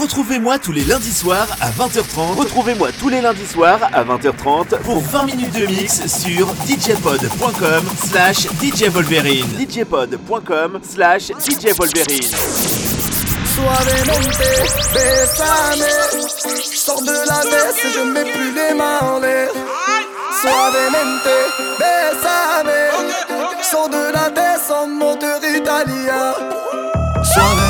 Retrouvez-moi tous les lundis soirs à 20h30. Retrouvez-moi tous les lundis soirs à 20h30 pour 20 minutes de mix sur djpod.com slash djvolverine. djpod.com slash djvolverine. Suavemente, besame. Sors de la baisse et je mets plus les mains en l'air. Suavemente, besame. Sors de la baisse en moteur italien. Suavemente,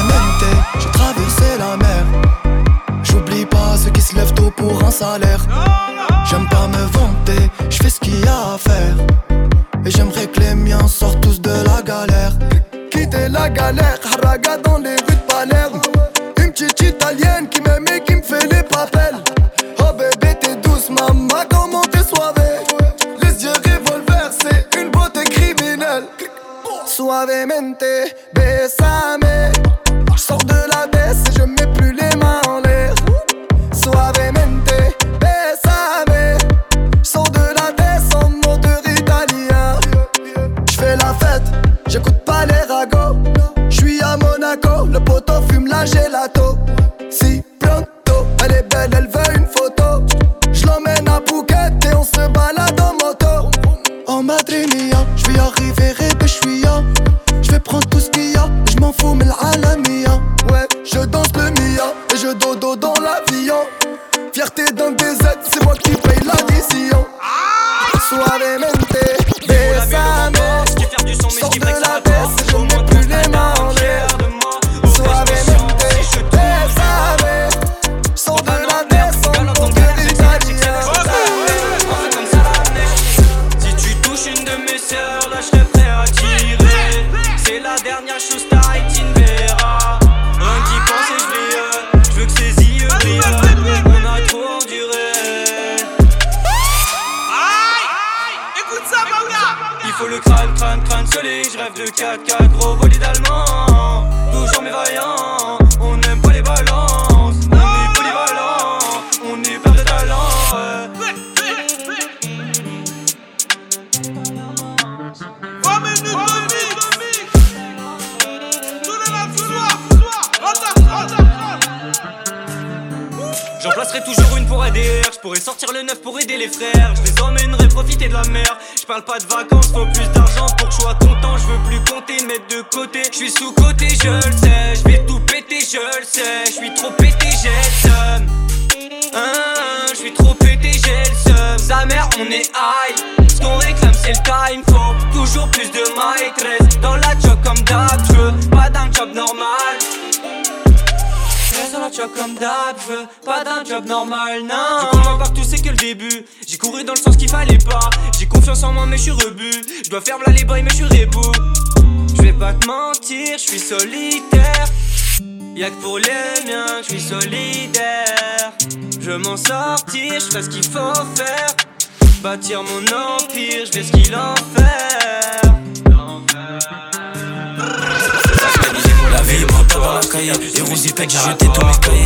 se lèvent tôt pour un salaire. J'aime pas me vanter, je fais ce qu'il y a à faire. Et j'aimerais que les miens sortent tous de la galère. Quitter la galère, haraga dans les rues de Palerme. Une petite italienne qui m'aime et qui me fait les papels. Oh bébé, t'es douce, maman, comment t'es soivée? Les yeux revolver, c'est une beauté criminelle. Suavemente, besame. Je sors de la baisse la gelato. Si pronto, elle est belle, elle veut une photo. Je l'emmène à Phuket et on se balade en moto. Je rêve de 4-4 gros bolide allemand. Toujours mes vaillants, pourrais sortir le neuf pour aider les frères. Je les emmènerai profiter de la mer. Je parle pas de vacances, faut plus d'argent pour que je sois content. Je veux plus compter, mettre de côté. Je suis sous côté, je le sais. Je vais tout péter, je le sais. Je suis trop pété, j'ai le seum. Hein, je suis trop pété, j'ai le seum. Sa mère, on est high. Ce qu'on réclame, c'est le time. Faut toujours plus de maîtresse. Dans la job comme d'hab, je veux pas d'un job normal. D'hab, je veux pas d'un job normal, non. Je comprends partout, c'est que le début. J'ai couru dans le sens qu'il fallait pas. J'ai confiance en moi, mais je suis rebut. Je dois faire là les boys, mais je suis rebou. Je vais pas te mentir, je suis solitaire. Y'a que pour les miens je suis solidaire. Je m'en sortir, je fais ce qu'il faut faire. Bâtir mon empire, je vais ce qu'il en faire. Cahier Et Rosie Peck j'ai jeté tous mes cahiers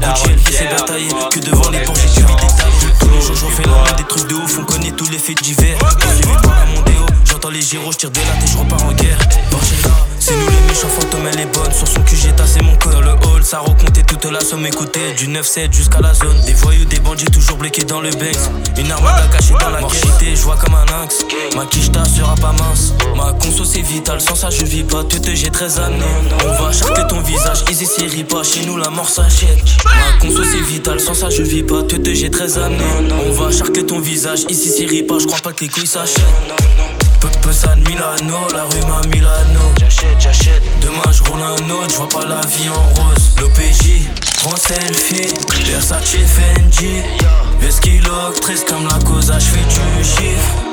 Gucci elle fait ses batailles Que devant les portes j'ai suivi des tailles Tous les jours je refais la main des trucs de ouf On connaît tous les faits d'hiver Quand dans la Mondéo J'entends les gyros, j'tire des lattes et je repars en guerre. Barcella, c'est nous les méchants fantômes elle est bonne. Sur son cul j'ai tassé mon cœur Le hall. Ça recomptait toute la somme écoutée Du 9-7 jusqu'à la zone. Des voyous, des bandits toujours bloqués dans le Banks Une armada cachée dans la morchité Je vois comme un lynx. Ma quicheta sera pas mince. Ma conso c'est vital Sans ça je vis pas. Tout j'ai très amené. On va charquer ton visage Easy série pas Chez nous la mort s'achète. Ma conso c'est vital Sans ça je vis pas. Tout j'ai très amené. On va charquer ton visage Ici série pas Je crois pas que les couilles s'achètent peu de Milano, la rue m'a Milano. J'achète, j'achète. Demain je roule un autre, je vois pas la vie en rose. L'OPJ, prends selfie, Versace Fendi. Vesquilo, triste comme la cause, je fais du chiffre.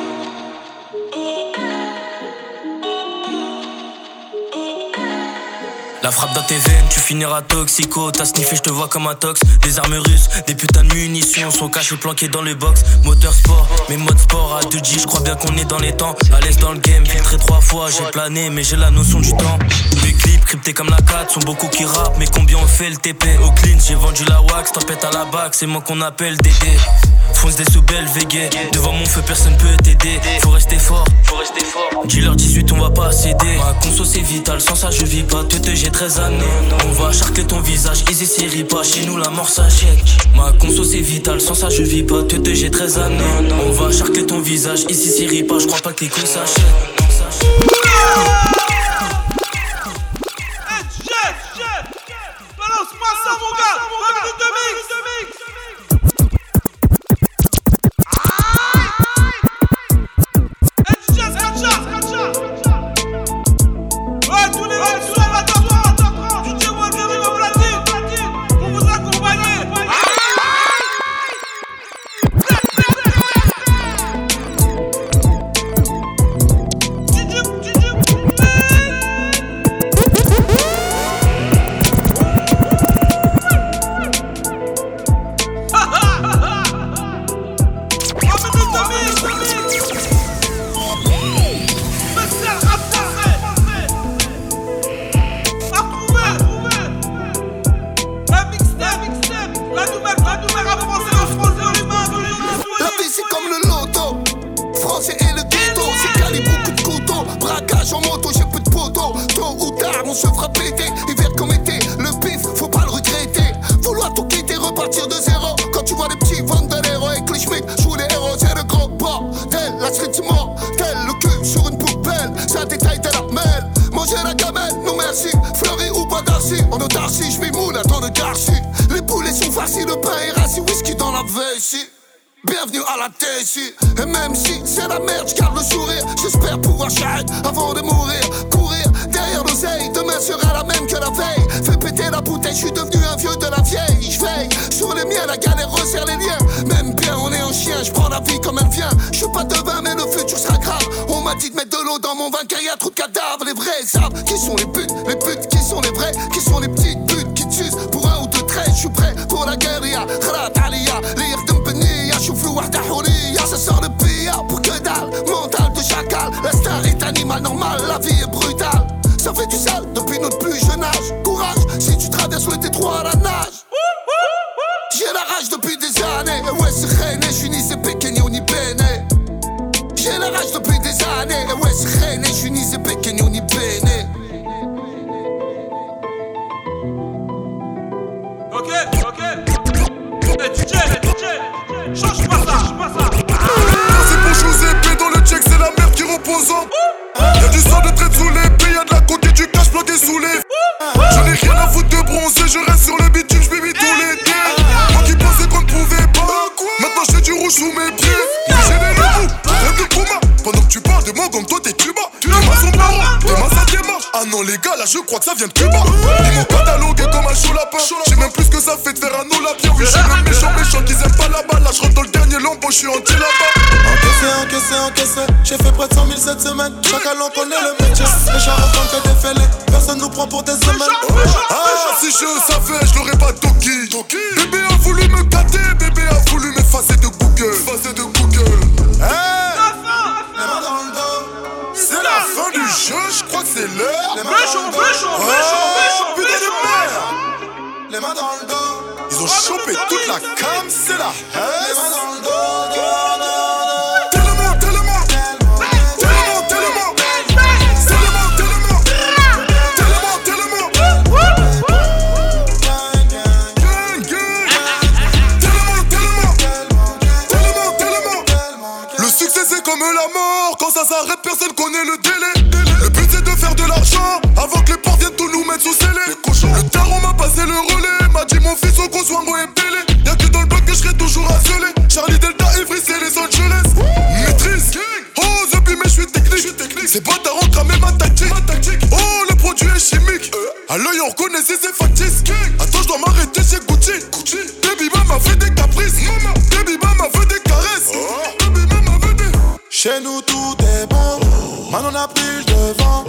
La frappe dans tes veines, tu finiras toxico. T'as sniffé, je te vois comme un tox. Des armes russes, des putains de munitions sont cachées planquées dans le box. Moteur sport, mes modes sport à 2G, je crois bien qu'on est dans les temps. À l'aise dans le game, filtré trois fois, j'ai plané, mais j'ai la notion du temps crypté comme la 4, sont beaucoup qui rappent, mais combien on fait le TP Au clean, j'ai vendu la wax, tempête à la bac, c'est moi qu'on appelle Dédé. Fonce des sous belles véguées, devant mon feu personne peut t'aider, faut rester fort, faut rester fort. Dealer 18, on va pas céder. Ma conso c'est vital, sans ça je vis pas, te j'ai 13 années. On va charquer ton visage, easy série pas, chez nous la mort s'achète. Ma conso c'est vital, sans ça je vis pas, te j'ai 13 années. On va charquer ton visage, ici c'est pas, je crois pas que les coups s'achètent. c'est le ghetto, c'est calibre beaucoup de couteau. Braquage en moto, j'ai peu de poteau. Tôt ou tard, on se fera péter. Hiver comme été, le pif, faut pas le regretter. Vouloir tout quitter, repartir de zéro. Quand tu vois les petits vandalero et les schmick, jouent les héros, c'est le grand bordel. La street tel le cul sur une poubelle. Ça détaille de la mêle. Manger la gamelle, non merci. Fleury ou pas d'arcy, en autarcie, j'm'y moule, attends de garci. Les poulets sont faciles, le pain est rassis, whisky dans la veille. Bienvenue à la TSU Et même si c'est la merde, je le sourire. J'espère pouvoir charrette avant de mourir. Courir derrière l'oseille Demain sera la même que la veille. Fais péter la bouteille, je suis devenu un vieux de la vieille. Je veille sur les miens, la galère resserre les liens. Même bien, on est en chien, je prends la vie comme elle vient Je suis pas devin, mais le futur sera grave. On m'a dit de mettre de l'eau dans mon vin car y a trop de cadavres. Les vrais savent qui sont les putes, les putes qui sont les vrais Qui sont les petites putes qui tuent. Pour un ou deux traits Je suis prêt pour la guerre, sale, l'instinct est animal normal, la vie est brutale. Ça fait du sale depuis notre plus jeune âge. Courage, si tu traverses le détroit à la nage. J'ai la rage depuis des années, et ouais, c'est rené, je suis ni CP, ni Péné. J'ai la rage depuis des années, fait près de 100 000 cette semaine. Chacun l'on connaît le métier. Les chats en train de défélés. Personne nous prend pour des semaines. Ah, si je savais, je l'aurais pas toqué. Bébé a voulu me gâter. Bébé a voulu m'effacer de Google. Effacer de Google. C'est la fin du jeu, je crois que c'est l'heure. Les mains dans le dos. Les mains dans le dos. Ils ont ah, chopé toute la cam, c'est la haine. Les mains dans le dos. Nazareth, personne connaît le délai. Le but c'est de faire de l'argent avant que les porcs viennent tout nous mettre sous scellé. Le daron m'a passé le relais, m'a dit mon fils au gros soin moi épelé. Y'a que dans le bloc que je serai toujours assolé. Charlie Delta, Evry, c'est les Angeles. Maîtrise, oh the mais je suis technique. C'est pas ta rentre même ma tactique. Oh le produit est chimique. Euh. À l'œil on reconnaît si c'est factice. Attends, je dois m'arrêter chez Gucci. Baby m'a fait des Chez nous tout est bon, maintenant on a plus de devant.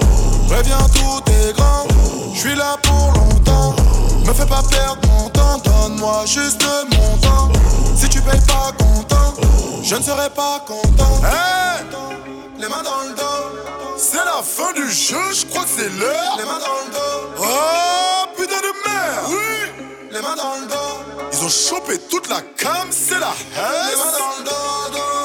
Reviens tout est grand, je suis là pour longtemps. Me fais pas perdre mon temps, donne-moi juste mon temps. Si tu payes pas content, je ne serai pas content. Hey les mains dans le dos, c'est la fin du jeu, je crois que c'est l'heure. Les mains dans le dos, oh putain de merde, oui. Les mains dans le dos, ils ont chopé toute la cam, c'est la haine. Les mains dans le dos.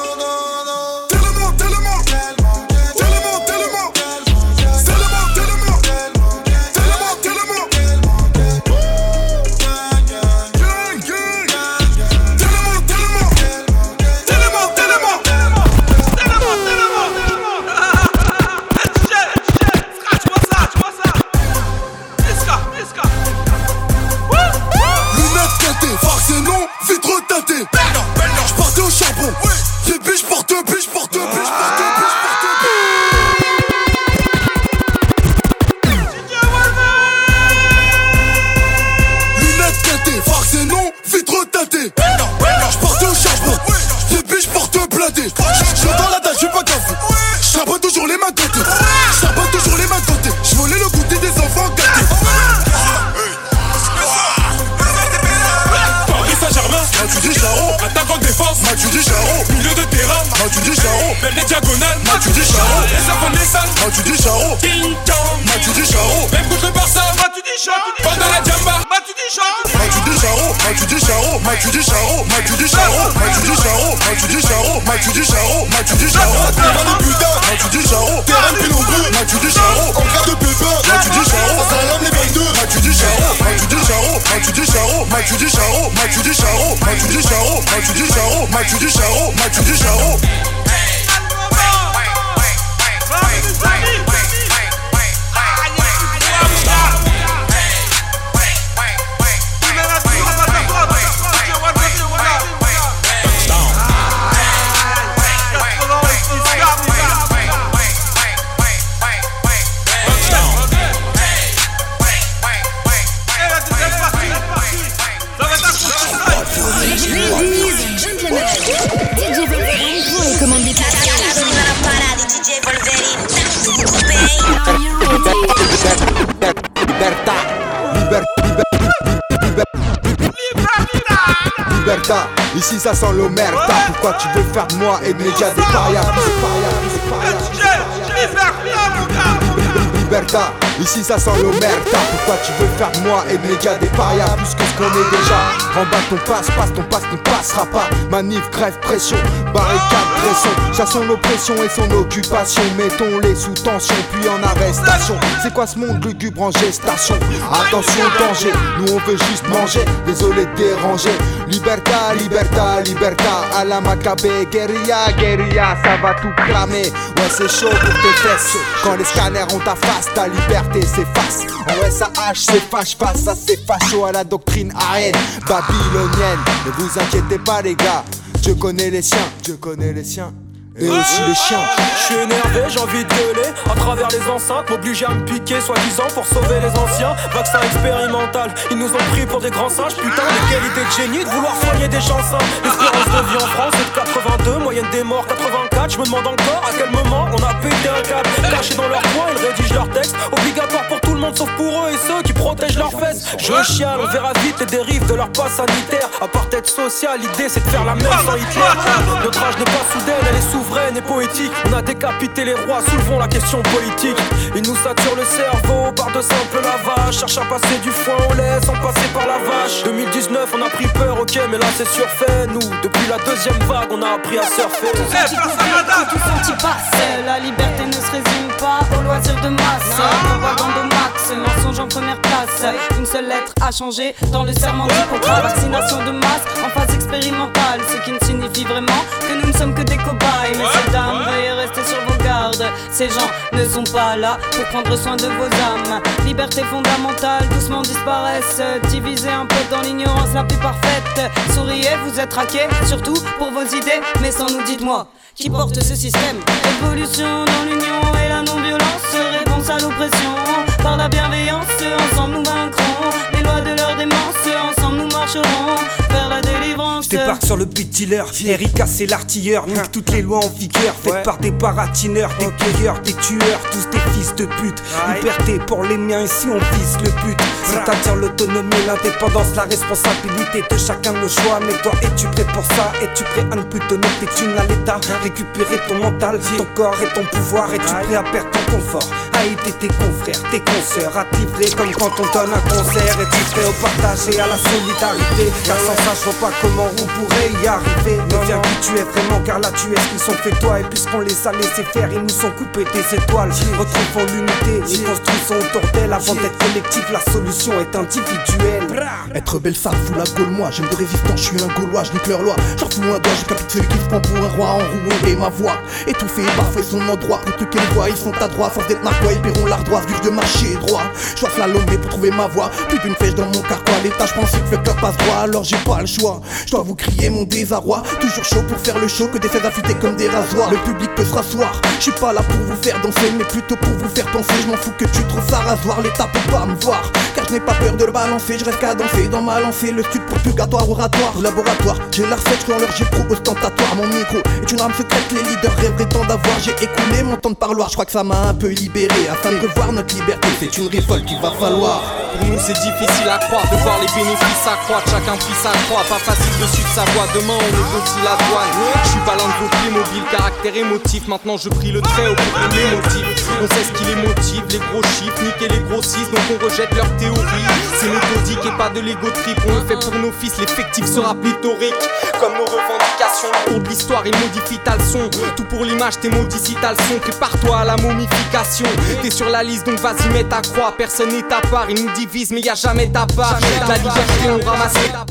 Belle et diagonale, Mathieu du Charo. Les enfants des salles, Mathieu du Charo. King Kong, Mathieu du Charo. Même contre le Barça, Mathieu du Charo. Pendant la Jamba, Mathieu du Charo. Mathieu du Charo, Mathieu du Charo, Mathieu du Charo, Mathieu du Charo, Mathieu du Charo, Mathieu du Charo, Mathieu du Charo, Mathieu du Charo. Terrain de putain, Mathieu du Charo. Terrain pénombreux, Mathieu du Charo. En cas de pépin, Mathieu du Charo. Salam les 22, Mathieu du Charo. Mathieu du Charo, Mathieu du Charo, Mathieu du Charo, Mathieu du Charo, Mathieu du Charo, Mathieu du Charo, Mathieu du Charo, Mathieu du Charo. Right. Ça sent l'omerta. Pourquoi tu veux faire de moi et de médias des parias? Libertà, ici ça sent l'omerta. Pourquoi tu veux faire de moi et de médias des parias? Plus que est déjà. Remballe ton passe, passe ton passe, ne passera pas. Manif, grève, pression, barricade, pression. Chassons l'oppression et son occupation. Mettons-les sous tension puis en arrestation. C'est quoi ce monde lugubre en gestation? Attention danger, nous on veut juste manger. Désolé de déranger. Libertà, libertà, libertà À la macabée, guérilla, guérilla. Ça va tout cramer. Ouais c'est chaud pour tes fesses. Quand les scanners ont ta face Ta liberté s'efface. En SAH c'est fâche face à ces fachos À la doctrine arène. Babylonienne Ne vous inquiétez pas les gars. Dieu connaît les siens Dieu connaît les siens. Et aussi les chiens. Je suis énervé, j'ai envie de les enceintes, m'obliger à me piquer soi-disant pour sauver les anciens. Vaccin expérimental, ils nous ont pris pour des grands singes. Putain, les qualités de génie de vouloir soigner des gens sains. L'espérance de vie en France est de 82, moyenne des morts 84. Je me demande encore à quel moment on a pété un câble. Cachés dans leur coin, ils rédigent leurs textes, obligatoire pour tout le monde sauf pour eux et ceux qui protègent leurs fesses. Je chiale, on verra vite les dérives de leur passe sanitaire. Apartheid social, l'idée c'est de faire la même sans Hitler. Notre âge n'est pas soudaine, elle est souveraine et poétique. On a décapité les rois, soulevons la question politique. Ils nous saturent le cerveau par de simples lavages. Cherchent à passer du foin au lait sans passer par la vache. 2019, on a pris peur, ok, mais là c'est surfait. Nous, depuis la deuxième vague, on a appris à surfer. Tout senti passe, la liberté ne se résume pas au loisir de masse. Propagande au max, mensonge en première place. Une seule lettre a changé dans le serment d'Hippocrate. Vaccination de masse en phase expérimentale, ce qui ne signifie vraiment que nous ne sommes que des cobayes. Messieurs, dames, veuillez rester sur vos Ces gens ne sont pas là pour prendre soin de vos âmes. Liberté fondamentale, doucement disparaissent. Divisés un peu dans l'ignorance la plus parfaite. Souriez, vous êtes raqués, surtout pour vos idées. Mais sans nous, dites-moi, qui porte ce système? Évolution dans l'union et la non-violence. Réponse à l'oppression par la bienveillance. Ensemble nous vaincrons les lois de leur démence. Ensemble nous marcherons débarque sur le beat dealer, Erika c'est l'artilleur, nique toutes les lois en vigueur, faites par des baratineurs, des cueilleurs, des tueurs, tous des fils de pute. Liberté pour les miens, ici on vise le but, c'est-à-dire l'autonomie, l'indépendance, la responsabilité de chacun de nos choix. Mais toi, es-tu prêt pour ça? Es-tu prêt à ne plus donner tes thunes à l'État Récupérer ton mental, ton corps et ton pouvoir, es-tu prêt à perdre confort a été tes confrères, tes consoeurs, à te livrer comme quand on donne un concert et tu prêt au partage et à la solidarité. Car sans ça, je vois pas comment on pourrait y arriver. Mais viens qui tu es vraiment, car là tu es ce qu'ils sont fait toi. Et puisqu'on les a laissés faire, ils nous sont coupés des étoiles. Retrouvons l'unité et construisons autour d'elle. Avant d'être collectif, la solution est individuelle. Être belle, ça fout la gaule, moi. J'aime de résistance, je suis un gaulois, je nique leur loi. J'en fous un doigt, je celui qui se prend pour un roi enroué. Ma voix, étouffée, bafoué son endroit. Pour tout qu'elle voit, ils sont à droite, sans être narquois, ils paieront l'ardoise, vu de marcher droit. Je dois slalommer pour trouver ma voix. Plus d'une flèche dans mon carquois, l'état, je pensais que club passe droit, alors j'ai pas le choix. Je dois vous crier mon désarroi. Toujours chaud pour faire le show, que des faits affûtés comme des rasoirs. Le public peut se rasseoir. Je suis pas là pour vous faire danser, mais plutôt pour vous faire penser. Je m'en fous que tu trouves ça rasoir, l'état peut pas me voir. Car je n'ai pas peur de le balancer, je reste qu'à danser dans ma lancée. Le stup pour purgatoire, oratoire, laboratoire. J'ai la recette, dans leur j'ai pro ostentatoire. Mon micro est une arme secrète, les leaders rêveraient tant d'avoir. J'ai écoulé mon temps de parloir, je crois que ça m'a un peu libéré. Afin de revoir notre liberté, c'est une révolte qu'il va falloir. Pour nous c'est difficile à croire de voir les bénéfices s'accroître, chacun prie sa pas facile de suivre sa voix, demain on négocie la douane. Je suis pas l'un de vos mobiles, caractère émotif, maintenant je prie le trait au bout de mes motifs. On sait ce qui les motive, les gros chiffres, niquer les grossistes, donc on rejette leur théorie. C'est méthodique et pas de l'ego trip, on le fait pour nos fils, l'effectif sera pléthorique. Comme nos revendications, de l'histoire, il modifie ta leçon. Tout pour l'image, t'es maudit si t'as le son, prépare-toi à la momification. T'es sur la liste, donc vas-y, mets ta croix, personne n'est à part, il nous divise, mais y a jamais ta part. La liberté, on ramasse ta.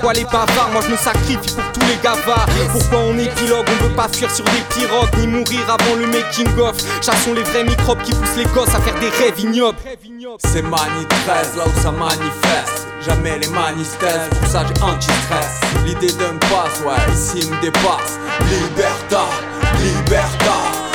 Quoi les bavards, moi je me sacrifie pour tous les gavards. Pourquoi on épilogue, on veut pas fuir sur des pirogues, ni mourir avant le making of. Chassons les vrais microbes qui poussent les gosses à faire des rêves ignobles. C'est Mani 13 là où ça manifeste Jamais les manistèses, pour ça j'ai anti-stress. L'idée d'un passe, ouais, ici me dépasse. Liberta, liberta.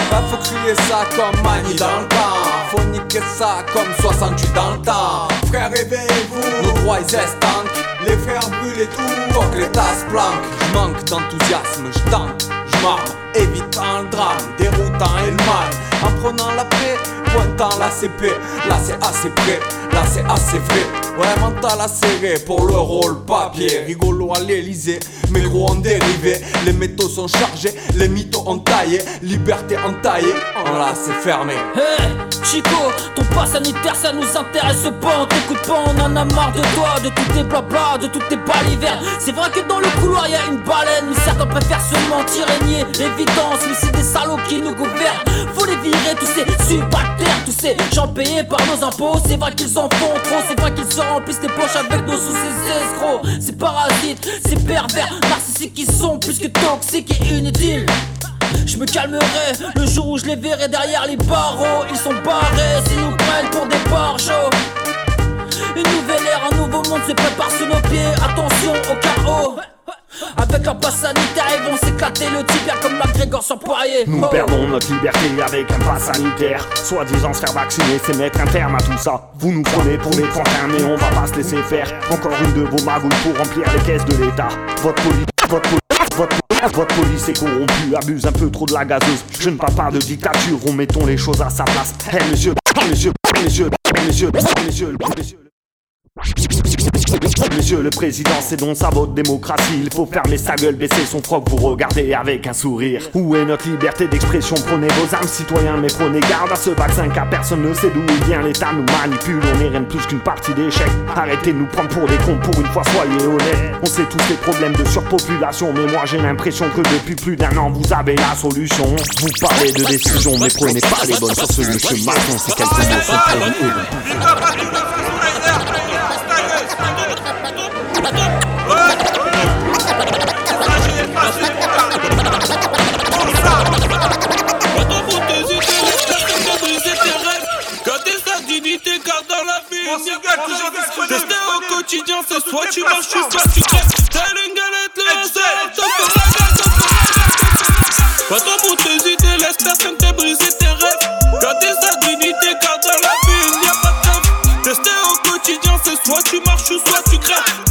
Bah faut crier ça comme Mani dans le temps Faut niquer ça comme 68 dans le temps. Frère réveillez-vous, nos droits ils estanquent Les frères brûlent et tout, faut que les tasses planquent J'manque d'enthousiasme, j'tente, j'marme Évitant le drame, déroutant et le mal. En prenant la paix, pointant la CP Là c'est assez près, là c'est assez vrai Ouais mental acéré pour le rôle papier. Rigolo à l'Elysée, mais gros en dérivé Les métaux sont chargés, les mythos ont taillé. Liberté entaillée, oh là c'est fermé. Hey Chico, ton pas sanitaire ça nous intéresse pas. On t'écoute pas, on en a marre de toi De tous tes blabla, de toutes tes balivernes C'est vrai que dans le couloir y a une baleine. Mais certains préfèrent se mentir et nier Mais c'est des salauds qui nous gouvernent Les virer tous ces subalternes Tous ces gens payés par nos impôts C'est vrai qu'ils en font trop C'est vrai qu'ils se remplissent les poches avec nos sous ces escrocs Ces parasites, ces pervers narcissiques qui sont plus que toxiques et inutiles je me calmerai le jour où je les verrai derrière les barreaux. Ils sont barrés s'ils nous prennent pour des barjots. Une nouvelle ère, un nouveau monde se prépare sous nos pieds. Attention au chaos. Avec leur passe sanitaire, ils vont s'éclater le tibia comme McGregor sans poirier. Nous Oh. perdons notre liberté avec un pass sanitaire. Soi-disant se faire vacciner, c'est mettre un terme à tout ça. Vous nous prenez pour des crantins, mais on va pas se laisser faire. Encore une de vos magouilles pour remplir les caisses de l'État. Votre police, votre police. Votre, votre police est corrompue, abuse un peu trop de la gazeuse. Je ne parle pas de dictature, remettons les choses à sa place. Eh monsieur, monsieur, monsieur, monsieur, monsieur, monsieur. Monsieur le Président, c'est donc ça votre démocratie. Il faut fermer sa gueule, baisser son froc, vous regarder avec un sourire. Où est notre liberté d'expression? Prenez vos armes, citoyens, mais prenez garde à ce vaccin car personne ne sait d'où il vient. L'État nous manipule, on est rien plus qu'une partie d'échecs. Arrêtez de nous prendre pour des cons, pour une fois, soyez honnêtes. On sait tous les problèmes de surpopulation, mais moi j'ai l'impression que depuis plus d'un an vous avez la solution. Vous parlez de décision, mais prenez pas les bonnes sur ce monsieur Macron, c'est quelques mots vous. Attends pour tes idées, laisse personne te briser tes rêves. Tu marches, soit tu crèves.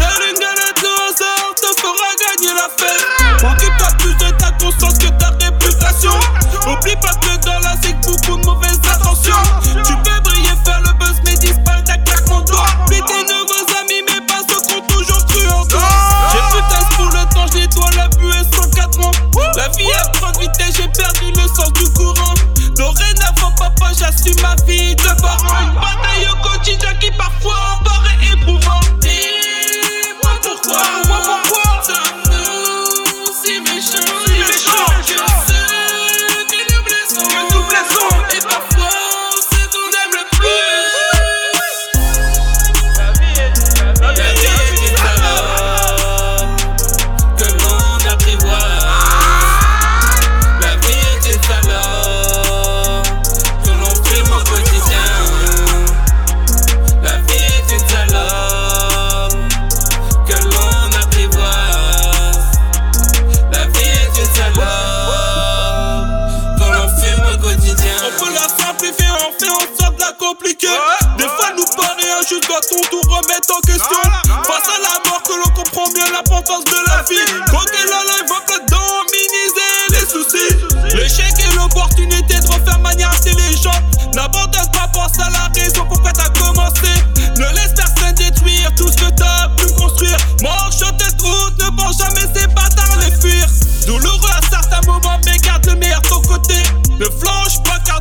mais on semble la compliquer. Des fois, nous paraît injuste, doit-on tout remettre en question Face à la mort, que l'on comprend bien l'importance de la vie. Croquer la live, va pas dominiser les soucis. L'échec et l'opportunité de refaire manière intelligente. N'abandonne pas, pense à la raison pourquoi t'as commencé. Ne laisse personne détruire tout ce que t'as pu construire. Marche sur tes route, ne pense jamais ces bâtards les fuir. Douloureux à certains moments, mais garde le meilleur de ton côté. Ne flanche pas car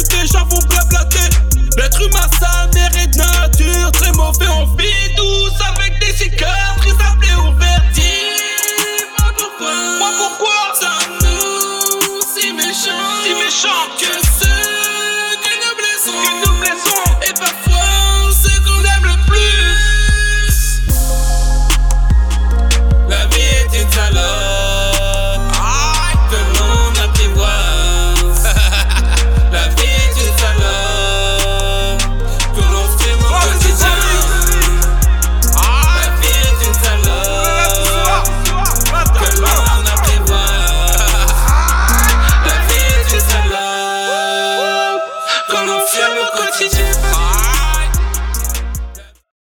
te o pra